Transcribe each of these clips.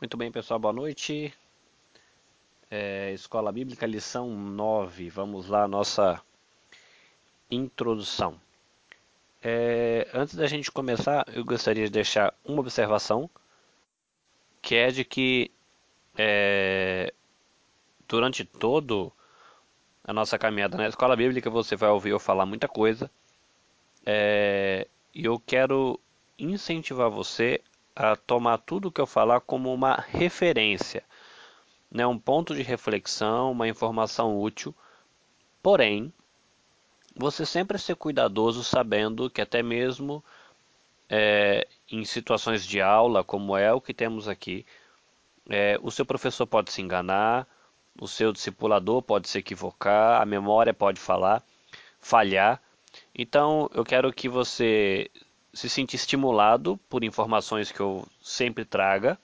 Muito bem, pessoal, boa noite. É, Escola Bíblica, lição 9. Vamos lá, nossa introdução. É, antes da gente começar, eu gostaria de deixar uma observação, que é de que é, durante todo a nossa caminhada na Escola Bíblica você vai ouvir eu falar muita coisa. É, e eu quero incentivar você a tomar tudo que eu falar como uma referência, né, um ponto de reflexão, uma informação útil. Porém, você sempre ser cuidadoso sabendo que até mesmo é, em situações de aula, como é o que temos aqui, é, o seu professor pode se enganar, o seu discipulador pode se equivocar, a memória pode falar, falhar. Então, eu quero que você se sinta estimulado por informações que eu sempre traga,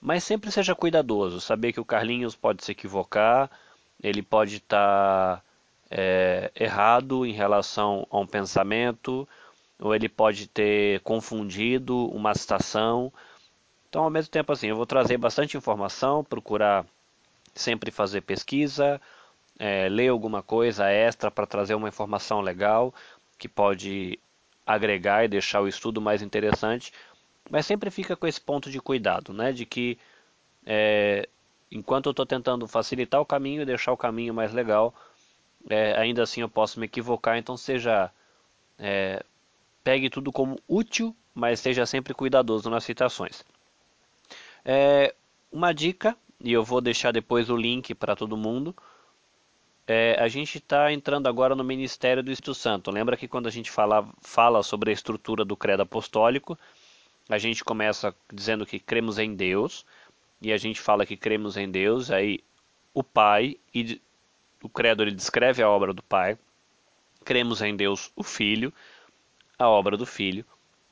mas sempre seja cuidadoso, saber que o Carlinhos pode se equivocar, ele pode estar tá, é, errado em relação a um pensamento, ou ele pode ter confundido uma citação. Então, ao mesmo tempo, assim, eu vou trazer bastante informação, procurar sempre fazer pesquisa, é, ler alguma coisa extra para trazer uma informação legal que pode agregar e deixar o estudo mais interessante, mas sempre fica com esse ponto de cuidado, né? De que é, enquanto eu estou tentando facilitar o caminho e deixar o caminho mais legal, é, ainda assim eu posso me equivocar, então seja é, pegue tudo como útil, mas seja sempre cuidadoso nas citações. É, uma dica, e eu vou deixar depois o link para todo mundo, é, a gente está entrando agora no Ministério do Espírito Santo. Lembra que quando a gente fala, fala sobre a estrutura do credo apostólico, a gente começa dizendo que cremos em Deus, e a gente fala que cremos em Deus, aí o Pai, e o credo ele descreve a obra do Pai, cremos em Deus o Filho, a obra do Filho,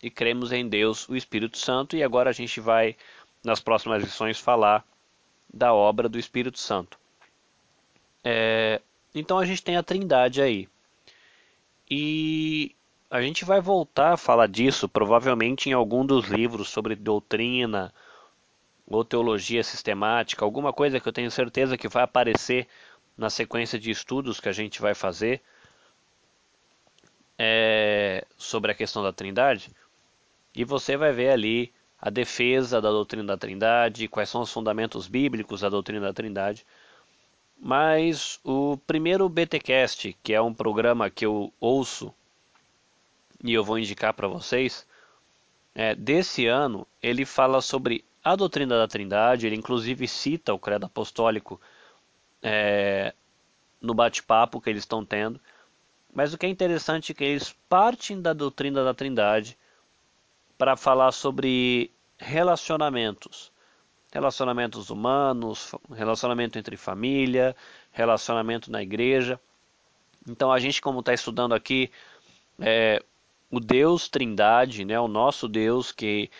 e cremos em Deus o Espírito Santo, e agora a gente vai, nas próximas lições, falar da obra do Espírito Santo. É, então a gente tem a Trindade aí. E a gente vai voltar a falar disso provavelmente em algum dos livros sobre doutrina ou teologia sistemática, alguma coisa que eu tenho certeza que vai aparecer na sequência de estudos que a gente vai fazer é, sobre a questão da Trindade. E você vai ver ali a defesa da doutrina da Trindade, quais são os fundamentos bíblicos da doutrina da Trindade. Mas o primeiro BTcast, que é um programa que eu ouço e eu vou indicar para vocês, é, desse ano, ele fala sobre a doutrina da Trindade, ele inclusive cita o credo apostólico é, no bate-papo que eles estão tendo. Mas o que é interessante é que eles partem da doutrina da Trindade para falar sobre relacionamentos relacionamentos humanos, relacionamento entre família, relacionamento na igreja. Então a gente como está estudando aqui é, o Deus Trindade, né, o nosso Deus que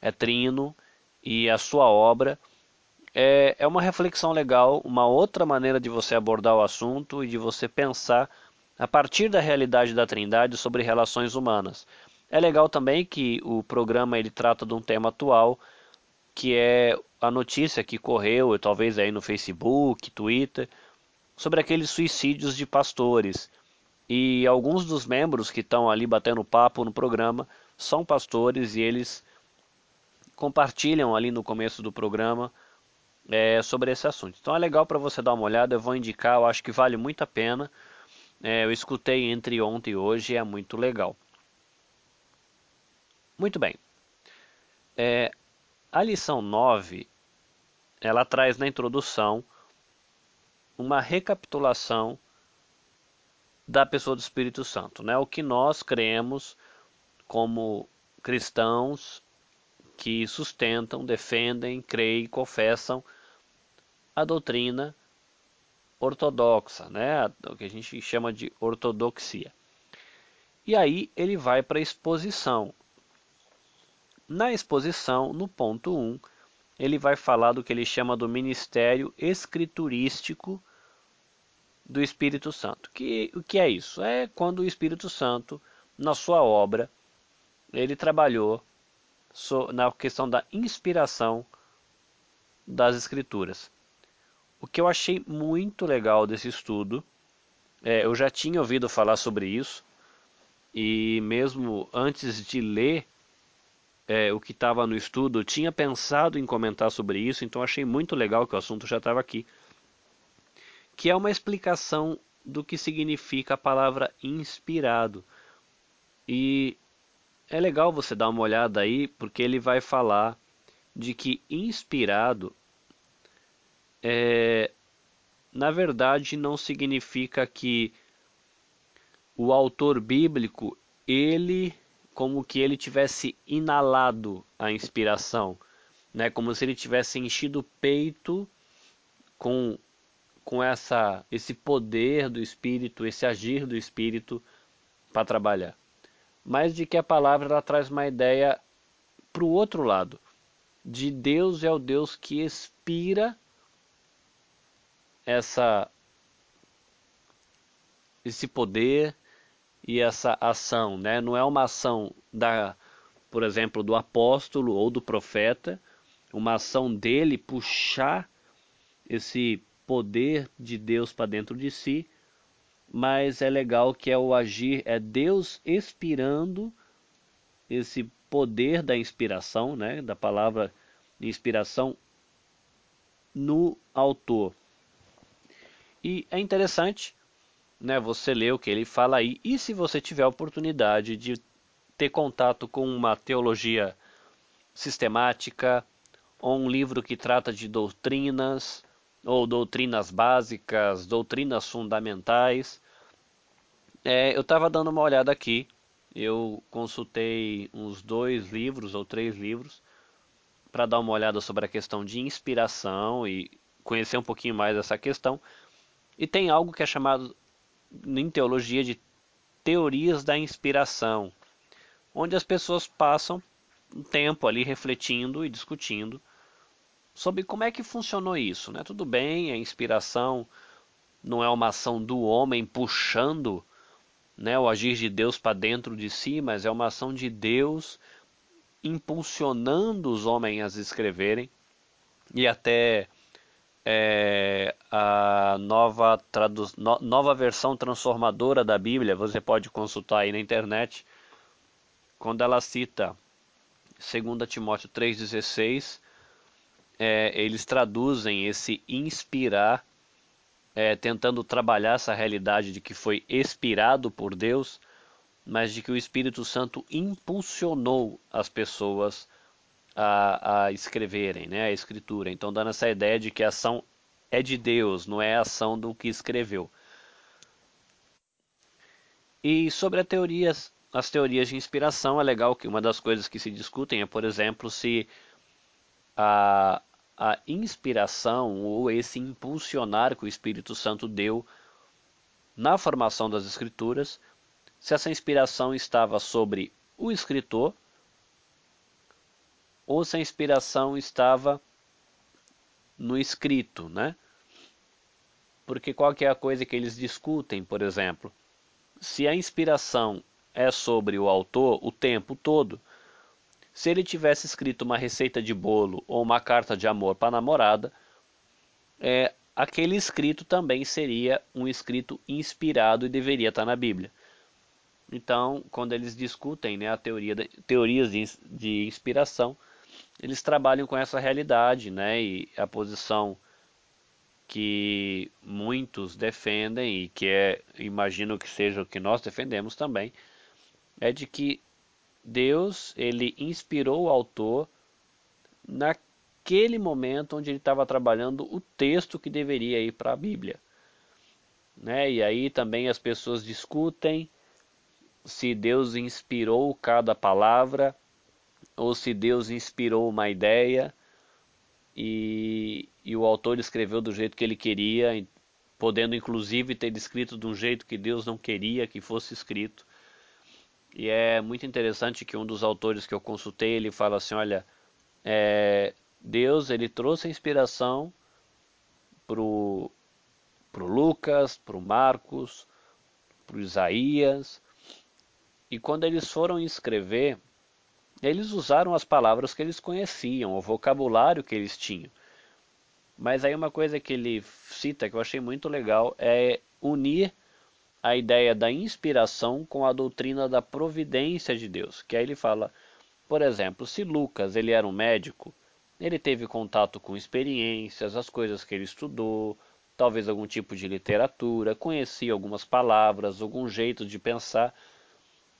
é trino e a sua obra é, é uma reflexão legal, uma outra maneira de você abordar o assunto e de você pensar a partir da realidade da Trindade sobre relações humanas. É legal também que o programa ele trata de um tema atual que é a notícia que correu, talvez aí no Facebook, Twitter, sobre aqueles suicídios de pastores. E alguns dos membros que estão ali batendo papo no programa são pastores e eles compartilham ali no começo do programa é, sobre esse assunto. Então é legal para você dar uma olhada, eu vou indicar, eu acho que vale muito a pena. É, eu escutei entre ontem e hoje é muito legal. Muito bem. É, a lição 9, ela traz na introdução uma recapitulação da pessoa do Espírito Santo, né? O que nós cremos como cristãos que sustentam, defendem, creem, confessam a doutrina ortodoxa, né? O que a gente chama de ortodoxia. E aí ele vai para a exposição. Na exposição, no ponto 1, ele vai falar do que ele chama do ministério escriturístico do Espírito Santo. Que, o que é isso? É quando o Espírito Santo, na sua obra, ele trabalhou na questão da inspiração das escrituras. O que eu achei muito legal desse estudo, é, eu já tinha ouvido falar sobre isso, e mesmo antes de ler é, o que estava no estudo, tinha pensado em comentar sobre isso, então achei muito legal que o assunto já estava aqui. Que é uma explicação do que significa a palavra inspirado. E é legal você dar uma olhada aí, porque ele vai falar de que inspirado é, na verdade não significa que o autor bíblico ele como que ele tivesse inalado a inspiração, né? Como se ele tivesse enchido o peito com com essa esse poder do espírito, esse agir do espírito para trabalhar. Mas de que a palavra ela traz uma ideia para o outro lado, de Deus é o Deus que expira essa esse poder e essa ação, né? Não é uma ação da, por exemplo, do apóstolo ou do profeta, uma ação dele puxar esse poder de Deus para dentro de si, mas é legal que é o agir, é Deus expirando esse poder da inspiração, né, da palavra inspiração no autor. E é interessante, né, você ler o que ele fala aí, e se você tiver a oportunidade de ter contato com uma teologia sistemática, ou um livro que trata de doutrinas, ou doutrinas básicas, doutrinas fundamentais. É, eu estava dando uma olhada aqui, eu consultei uns dois livros ou três livros para dar uma olhada sobre a questão de inspiração e conhecer um pouquinho mais essa questão. E tem algo que é chamado em teologia de teorias da inspiração, onde as pessoas passam um tempo ali refletindo e discutindo sobre como é que funcionou isso. Né? Tudo bem, a inspiração não é uma ação do homem puxando né, o agir de Deus para dentro de si, mas é uma ação de Deus impulsionando os homens a escreverem e até é, a nova, tradu no, nova versão transformadora da Bíblia, você pode consultar aí na internet, quando ela cita 2 Timóteo 3,16, é, eles traduzem esse inspirar, é, tentando trabalhar essa realidade de que foi expirado por Deus, mas de que o Espírito Santo impulsionou as pessoas a, a escreverem, né, a escritura. Então, dando essa ideia de que a ação é de Deus, não é a ação do que escreveu. E sobre teorias, as teorias de inspiração, é legal que uma das coisas que se discutem é, por exemplo, se a, a inspiração ou esse impulsionar que o Espírito Santo deu na formação das Escrituras, se essa inspiração estava sobre o escritor ou se a inspiração estava no escrito, né? Porque qual que é a coisa que eles discutem, por exemplo? Se a inspiração é sobre o autor o tempo todo, se ele tivesse escrito uma receita de bolo ou uma carta de amor para a namorada, é, aquele escrito também seria um escrito inspirado e deveria estar na Bíblia. Então, quando eles discutem né, a teoria de, teorias de, de inspiração, eles trabalham com essa realidade, né? E a posição que muitos defendem e que é, imagino que seja o que nós defendemos também, é de que Deus ele inspirou o autor naquele momento onde ele estava trabalhando o texto que deveria ir para a Bíblia. Né? E aí também as pessoas discutem se Deus inspirou cada palavra ou se Deus inspirou uma ideia e, e o autor escreveu do jeito que ele queria, podendo inclusive ter escrito de um jeito que Deus não queria que fosse escrito. E é muito interessante que um dos autores que eu consultei, ele fala assim, olha, é, Deus ele trouxe a inspiração pro pro Lucas, pro Marcos, pro Isaías, e quando eles foram escrever, eles usaram as palavras que eles conheciam, o vocabulário que eles tinham. Mas aí uma coisa que ele cita que eu achei muito legal é unir a ideia da inspiração com a doutrina da providência de Deus. Que aí ele fala, por exemplo, se Lucas ele era um médico, ele teve contato com experiências, as coisas que ele estudou, talvez algum tipo de literatura, conhecia algumas palavras, algum jeito de pensar.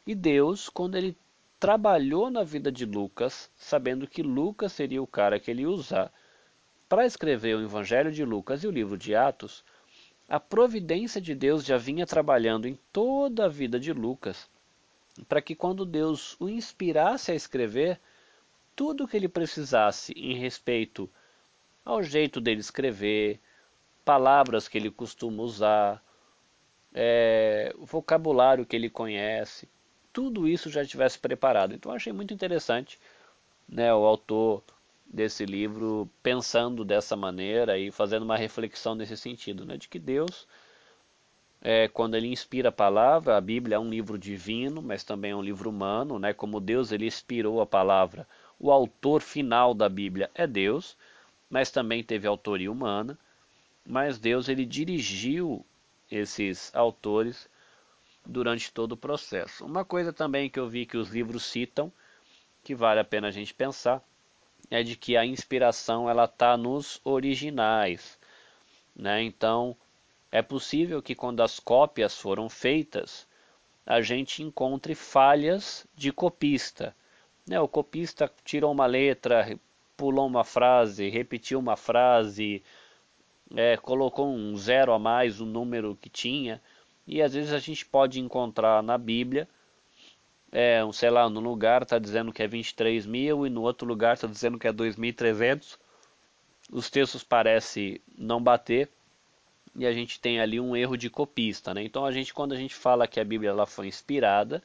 E Deus, quando ele trabalhou na vida de Lucas, sabendo que Lucas seria o cara que ele ia usar para escrever o Evangelho de Lucas e o livro de Atos, a providência de Deus já vinha trabalhando em toda a vida de Lucas, para que quando Deus o inspirasse a escrever, tudo o que ele precisasse em respeito ao jeito dele escrever, palavras que ele costuma usar, é, vocabulário que ele conhece, tudo isso já estivesse preparado. Então achei muito interessante né, o autor desse livro pensando dessa maneira e fazendo uma reflexão nesse sentido, né, de que Deus, é, quando ele inspira a palavra, a Bíblia é um livro divino, mas também é um livro humano, né, como Deus ele inspirou a palavra, o autor final da Bíblia é Deus, mas também teve autoria humana, mas Deus ele dirigiu esses autores durante todo o processo. Uma coisa também que eu vi que os livros citam, que vale a pena a gente pensar, é de que a inspiração ela está nos originais, né? Então é possível que quando as cópias foram feitas a gente encontre falhas de copista. Né? O copista tirou uma letra, pulou uma frase, repetiu uma frase, é, colocou um zero a mais o número que tinha. E às vezes a gente pode encontrar na Bíblia é, um, sei lá, no lugar está dizendo que é 23 mil e no outro lugar está dizendo que é 2.300. Os textos parecem não bater e a gente tem ali um erro de copista, né? Então a gente, quando a gente fala que a Bíblia ela foi inspirada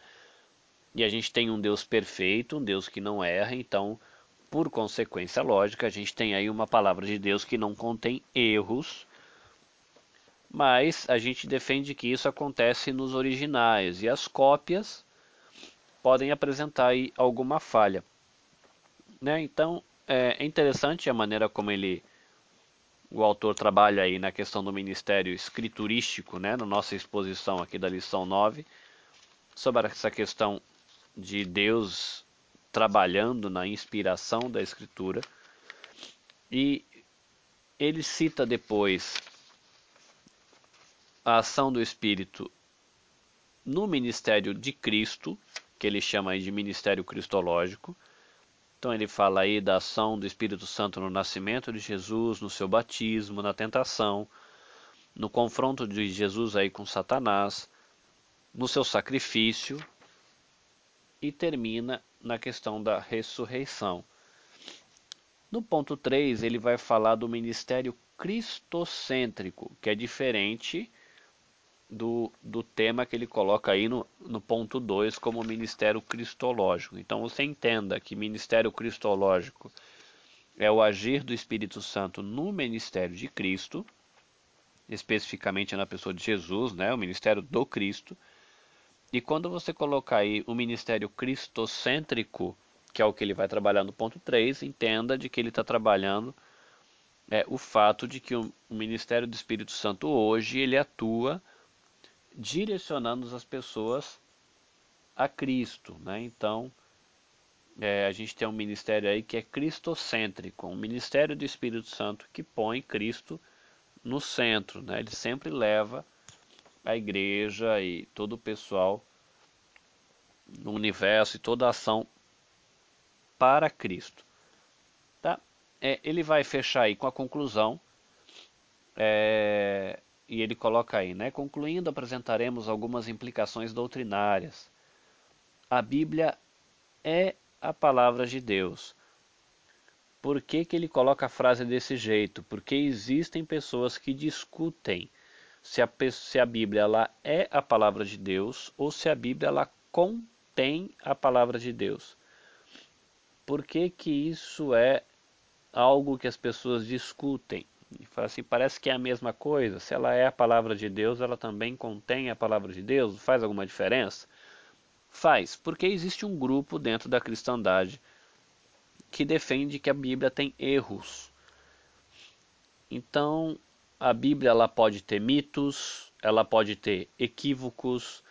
e a gente tem um Deus perfeito, um Deus que não erra, então por consequência lógica a gente tem aí uma palavra de Deus que não contém erros mas a gente defende que isso acontece nos originais e as cópias podem apresentar alguma falha. Né? Então é, é interessante a maneira como ele o autor trabalha aí na questão do ministério escriturístico, né, na nossa exposição aqui da lição 9, sobre essa questão de Deus trabalhando na inspiração da escritura. E ele cita depois a ação do Espírito no ministério de Cristo, que ele chama aí de ministério cristológico. Então ele fala aí da ação do Espírito Santo no nascimento de Jesus, no seu batismo, na tentação, no confronto de Jesus aí com Satanás, no seu sacrifício e termina na questão da ressurreição. No ponto 3, ele vai falar do ministério cristocêntrico, que é diferente do, do tema que ele coloca aí no, no ponto 2 como ministério cristológico. Então você entenda que ministério cristológico é o agir do Espírito Santo no ministério de Cristo, especificamente na pessoa de Jesus, né, o ministério do Cristo. E quando você colocar aí o ministério cristocêntrico, que é o que ele vai trabalhar no ponto 3, entenda de que ele está trabalhando é, o fato de que o, o ministério do Espírito Santo hoje ele atua direcionando as pessoas a Cristo, né? Então, é, a gente tem um ministério aí que é cristocêntrico, um ministério do Espírito Santo que põe Cristo no centro, né? Ele sempre leva a igreja e todo o pessoal no universo e toda a ação para Cristo, tá? É, ele vai fechar aí com a conclusão é, e ele coloca aí, né? Concluindo, apresentaremos algumas implicações doutrinárias. A Bíblia é a palavra de Deus. Por que, que ele coloca a frase desse jeito? Porque existem pessoas que discutem se a, se a Bíblia ela é a palavra de Deus ou se a Bíblia ela contém a palavra de Deus. Por que, que isso é algo que as pessoas discutem? E fala assim, parece que é a mesma coisa. Se ela é a palavra de Deus, ela também contém a palavra de Deus? Faz alguma diferença? Faz, porque existe um grupo dentro da cristandade que defende que a Bíblia tem erros. Então, a Bíblia ela pode ter mitos, ela pode ter equívocos,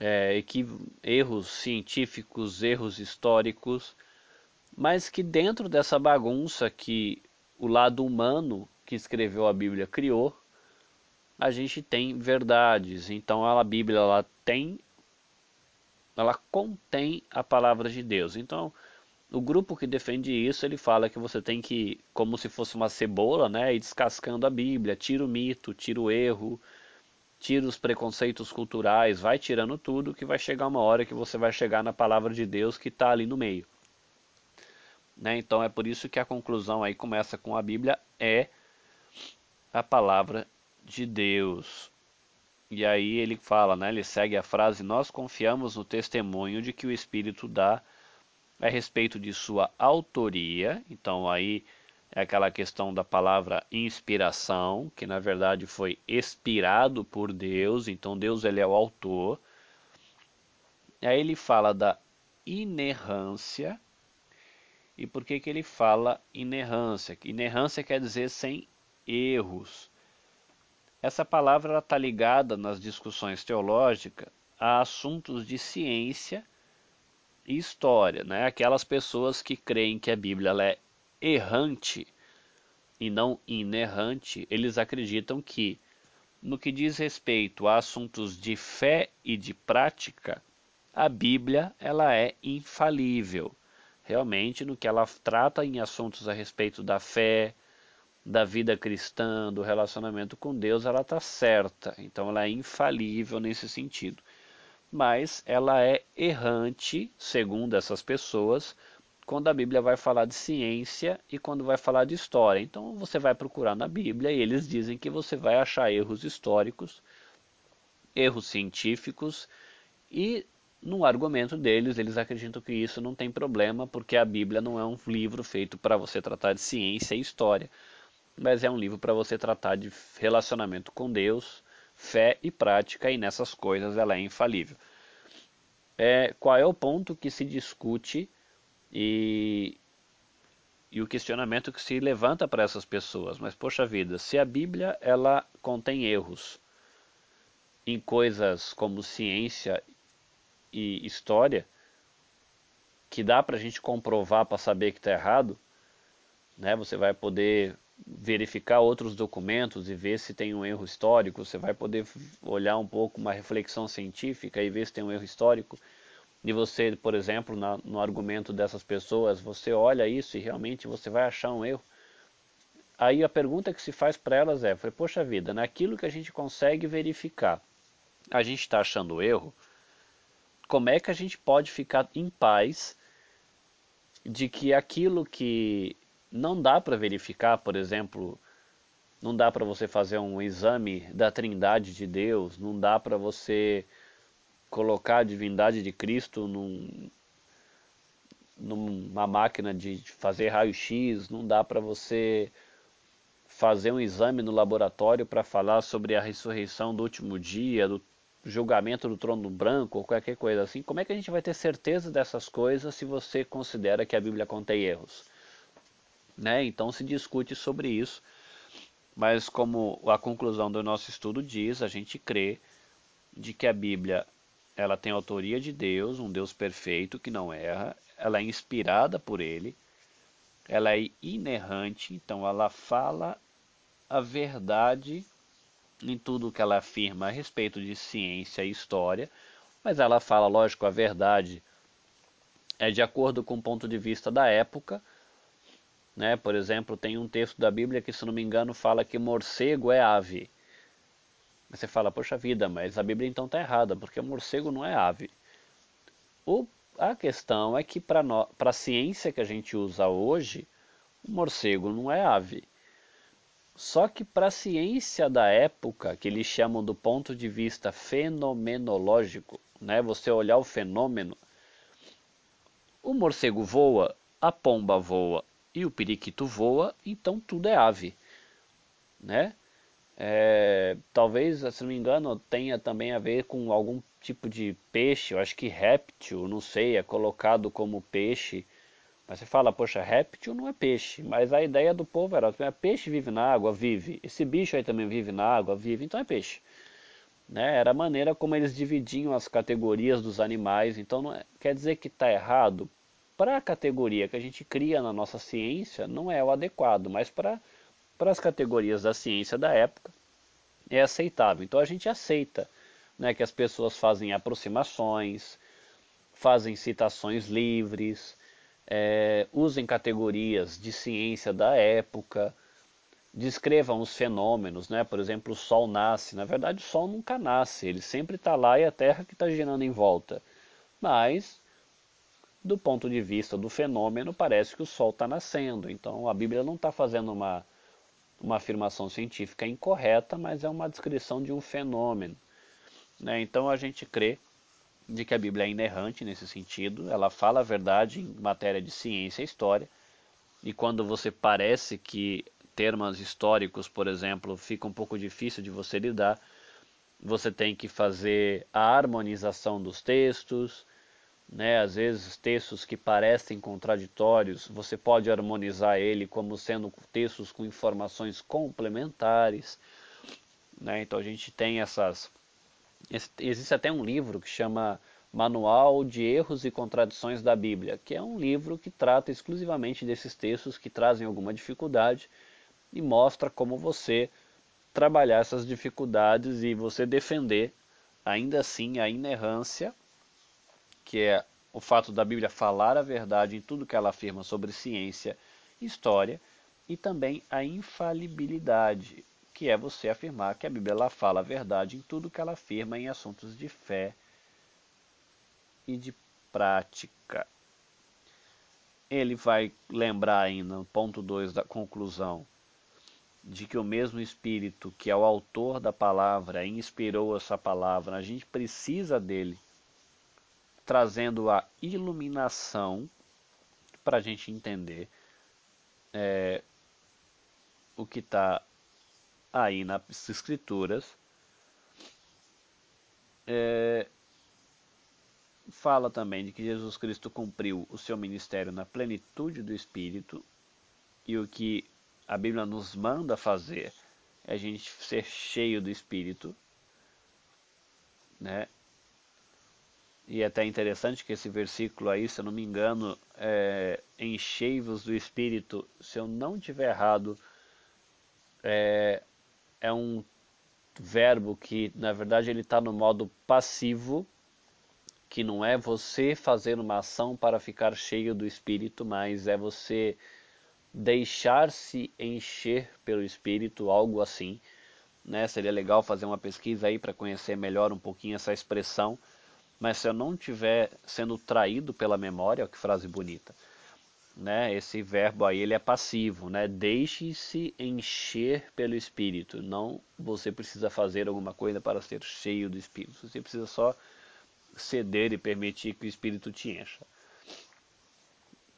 é, erros científicos, erros históricos, mas que dentro dessa bagunça que o lado humano que escreveu a Bíblia criou, a gente tem verdades. Então a Bíblia ela tem ela contém a palavra de Deus. Então, o grupo que defende isso, ele fala que você tem que, como se fosse uma cebola, né, ir descascando a Bíblia, tira o mito, tira o erro, tira os preconceitos culturais, vai tirando tudo, que vai chegar uma hora que você vai chegar na palavra de Deus que está ali no meio. Né? Então é por isso que a conclusão aí começa com a Bíblia é a palavra de Deus. E aí ele fala, né, ele segue a frase: Nós confiamos no testemunho de que o Espírito dá a respeito de sua autoria. Então aí é aquela questão da palavra inspiração, que na verdade foi expirado por Deus, então Deus ele é o autor. Aí ele fala da inerrância. E por que, que ele fala inerrância? Inerrância quer dizer sem erros. Essa palavra está ligada nas discussões teológicas a assuntos de ciência e história, né? Aquelas pessoas que creem que a Bíblia é errante e não inerrante, eles acreditam que no que diz respeito a assuntos de fé e de prática, a Bíblia ela é infalível. Realmente, no que ela trata em assuntos a respeito da fé, da vida cristã, do relacionamento com Deus, ela está certa. Então ela é infalível nesse sentido. Mas ela é errante, segundo essas pessoas, quando a Bíblia vai falar de ciência e quando vai falar de história. Então você vai procurar na Bíblia e eles dizem que você vai achar erros históricos, erros científicos e no argumento deles, eles acreditam que isso não tem problema, porque a Bíblia não é um livro feito para você tratar de ciência e história, mas é um livro para você tratar de relacionamento com Deus, fé e prática, e nessas coisas ela é infalível. É, qual é o ponto que se discute e, e o questionamento que se levanta para essas pessoas? Mas poxa vida, se a Bíblia ela contém erros em coisas como ciência e história, que dá para a gente comprovar para saber que está errado, né? Você vai poder verificar outros documentos e ver se tem um erro histórico, você vai poder olhar um pouco uma reflexão científica e ver se tem um erro histórico. E você, por exemplo, na, no argumento dessas pessoas, você olha isso e realmente você vai achar um erro. Aí a pergunta que se faz para elas é: poxa vida, naquilo que a gente consegue verificar, a gente está achando erro? Como é que a gente pode ficar em paz de que aquilo que não dá para verificar, por exemplo, não dá para você fazer um exame da Trindade de Deus, não dá para você colocar a divindade de Cristo num, numa máquina de fazer raio-x, não dá para você fazer um exame no laboratório para falar sobre a ressurreição do último dia, do julgamento do trono branco ou qualquer coisa assim. Como é que a gente vai ter certeza dessas coisas se você considera que a Bíblia contém erros? Né? Então se discute sobre isso, mas como a conclusão do nosso estudo diz, a gente crê de que a Bíblia ela tem autoria de Deus, um Deus perfeito que não erra, ela é inspirada por Ele, ela é inerrante, então ela fala a verdade em tudo que ela afirma a respeito de ciência e história, mas ela fala, lógico, a verdade é de acordo com o ponto de vista da época, né? Por exemplo, tem um texto da Bíblia que, se não me engano, fala que morcego é ave. Você fala, poxa vida, mas a Bíblia então está errada, porque morcego não é ave. O, a questão é que para a ciência que a gente usa hoje, o morcego não é ave. Só que para a ciência da época, que eles chamam do ponto de vista fenomenológico, né, você olhar o fenômeno, o morcego voa, a pomba voa, e o periquito voa, então tudo é ave, né? É, talvez, se não me engano, tenha também a ver com algum tipo de peixe, eu acho que réptil, não sei, é colocado como peixe. Mas você fala, poxa, réptil não é peixe, mas a ideia do povo era, é, peixe vive na água, vive. Esse bicho aí também vive na água, vive, então é peixe. Né? Era a maneira como eles dividiam as categorias dos animais, então não é, quer dizer que está errado? Para a categoria que a gente cria na nossa ciência, não é o adequado, mas para as categorias da ciência da época, é aceitável. Então a gente aceita né, que as pessoas fazem aproximações, fazem citações livres, é, usem categorias de ciência da época, descrevam os fenômenos, né? Por exemplo, o Sol nasce. Na verdade, o Sol nunca nasce, ele sempre está lá e a Terra que está girando em volta. Mas, do ponto de vista do fenômeno, parece que o Sol está nascendo. Então, a Bíblia não está fazendo uma, uma afirmação científica incorreta, mas é uma descrição de um fenômeno. Né? Então, a gente crê de que a Bíblia é inerrante nesse sentido, ela fala a verdade em matéria de ciência e história, e quando você parece que termos históricos, por exemplo, fica um pouco difícil de você lidar, você tem que fazer a harmonização dos textos, né? às vezes textos que parecem contraditórios, você pode harmonizar ele como sendo textos com informações complementares, né? então a gente tem essas Existe até um livro que chama Manual de Erros e Contradições da Bíblia, que é um livro que trata exclusivamente desses textos que trazem alguma dificuldade e mostra como você trabalhar essas dificuldades e você defender ainda assim a inerrância, que é o fato da Bíblia falar a verdade em tudo que ela afirma sobre ciência e história, e também a infalibilidade, que é você afirmar que a Bíblia ela fala a verdade em tudo que ela afirma em assuntos de fé e de prática. Ele vai lembrar ainda, no ponto 2 da conclusão, de que o mesmo Espírito que é o autor da palavra inspirou essa palavra, a gente precisa dele, trazendo a iluminação para a gente entender é, o que está aí nas escrituras é, fala também de que Jesus Cristo cumpriu o seu ministério na plenitude do Espírito e o que a Bíblia nos manda fazer é a gente ser cheio do Espírito, né? E é até interessante que esse versículo aí, se eu não me engano, é enchei-vos do Espírito, se eu não tiver errado, é, é um verbo que, na verdade, ele está no modo passivo, que não é você fazer uma ação para ficar cheio do Espírito, mas é você deixar-se encher pelo Espírito, algo assim. Né? Seria legal fazer uma pesquisa aí para conhecer melhor um pouquinho essa expressão. Mas se eu não estiver sendo traído pela memória, que frase bonita né? Esse verbo aí ele é passivo, né? Deixe-se encher pelo Espírito. Não você precisa fazer alguma coisa para ser cheio do Espírito. Você precisa só ceder e permitir que o Espírito te encha.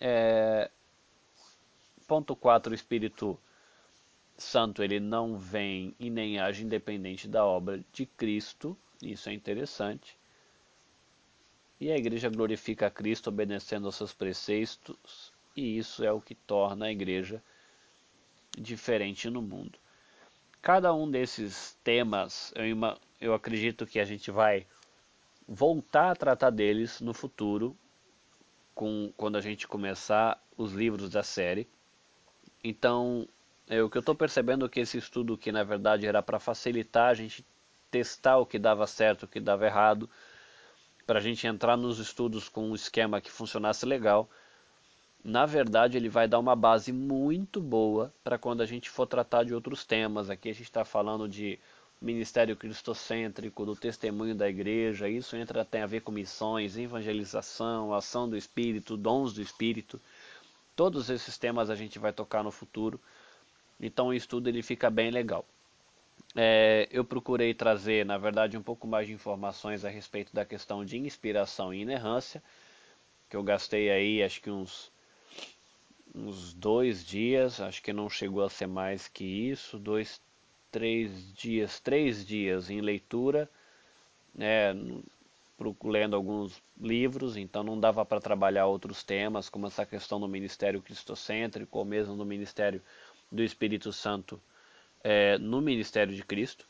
É... Ponto 4, o Espírito Santo ele não vem e nem age independente da obra de Cristo. Isso é interessante. E a igreja glorifica a Cristo obedecendo aos seus preceitos e isso é o que torna a igreja diferente no mundo. Cada um desses temas, eu, eu acredito que a gente vai voltar a tratar deles no futuro, com, quando a gente começar os livros da série. Então, é, o que eu estou percebendo é que esse estudo, que na verdade era para facilitar a gente testar o que dava certo, o que dava errado, para a gente entrar nos estudos com um esquema que funcionasse legal, na verdade ele vai dar uma base muito boa para quando a gente for tratar de outros temas. Aqui a gente está falando de ministério cristocêntrico, do testemunho da igreja, isso entra tem a ver com missões, evangelização, ação do Espírito, dons do Espírito. Todos esses temas a gente vai tocar no futuro. Então o estudo ele fica bem legal. É, eu procurei trazer, na verdade, um pouco mais de informações a respeito da questão de inspiração e inerrância, que eu gastei aí acho que uns uns dois dias, acho que não chegou a ser mais que isso, dois, três dias, três dias em leitura, né, lendo alguns livros, então não dava para trabalhar outros temas, como essa questão do ministério cristocêntrico, ou mesmo do ministério do Espírito Santo é, no ministério de Cristo.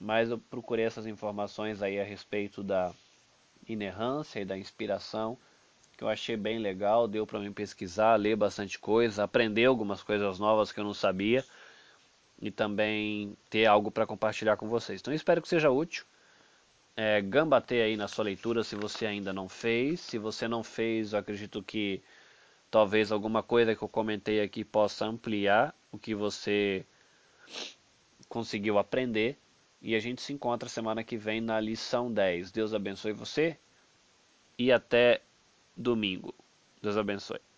Mas eu procurei essas informações aí a respeito da inerrância e da inspiração, que eu achei bem legal, deu para mim pesquisar, ler bastante coisa, aprender algumas coisas novas que eu não sabia e também ter algo para compartilhar com vocês. Então espero que seja útil. É, gambater aí na sua leitura se você ainda não fez. Se você não fez, eu acredito que talvez alguma coisa que eu comentei aqui possa ampliar o que você conseguiu aprender. E a gente se encontra semana que vem na lição 10. Deus abençoe você e até domingo. Deus abençoe.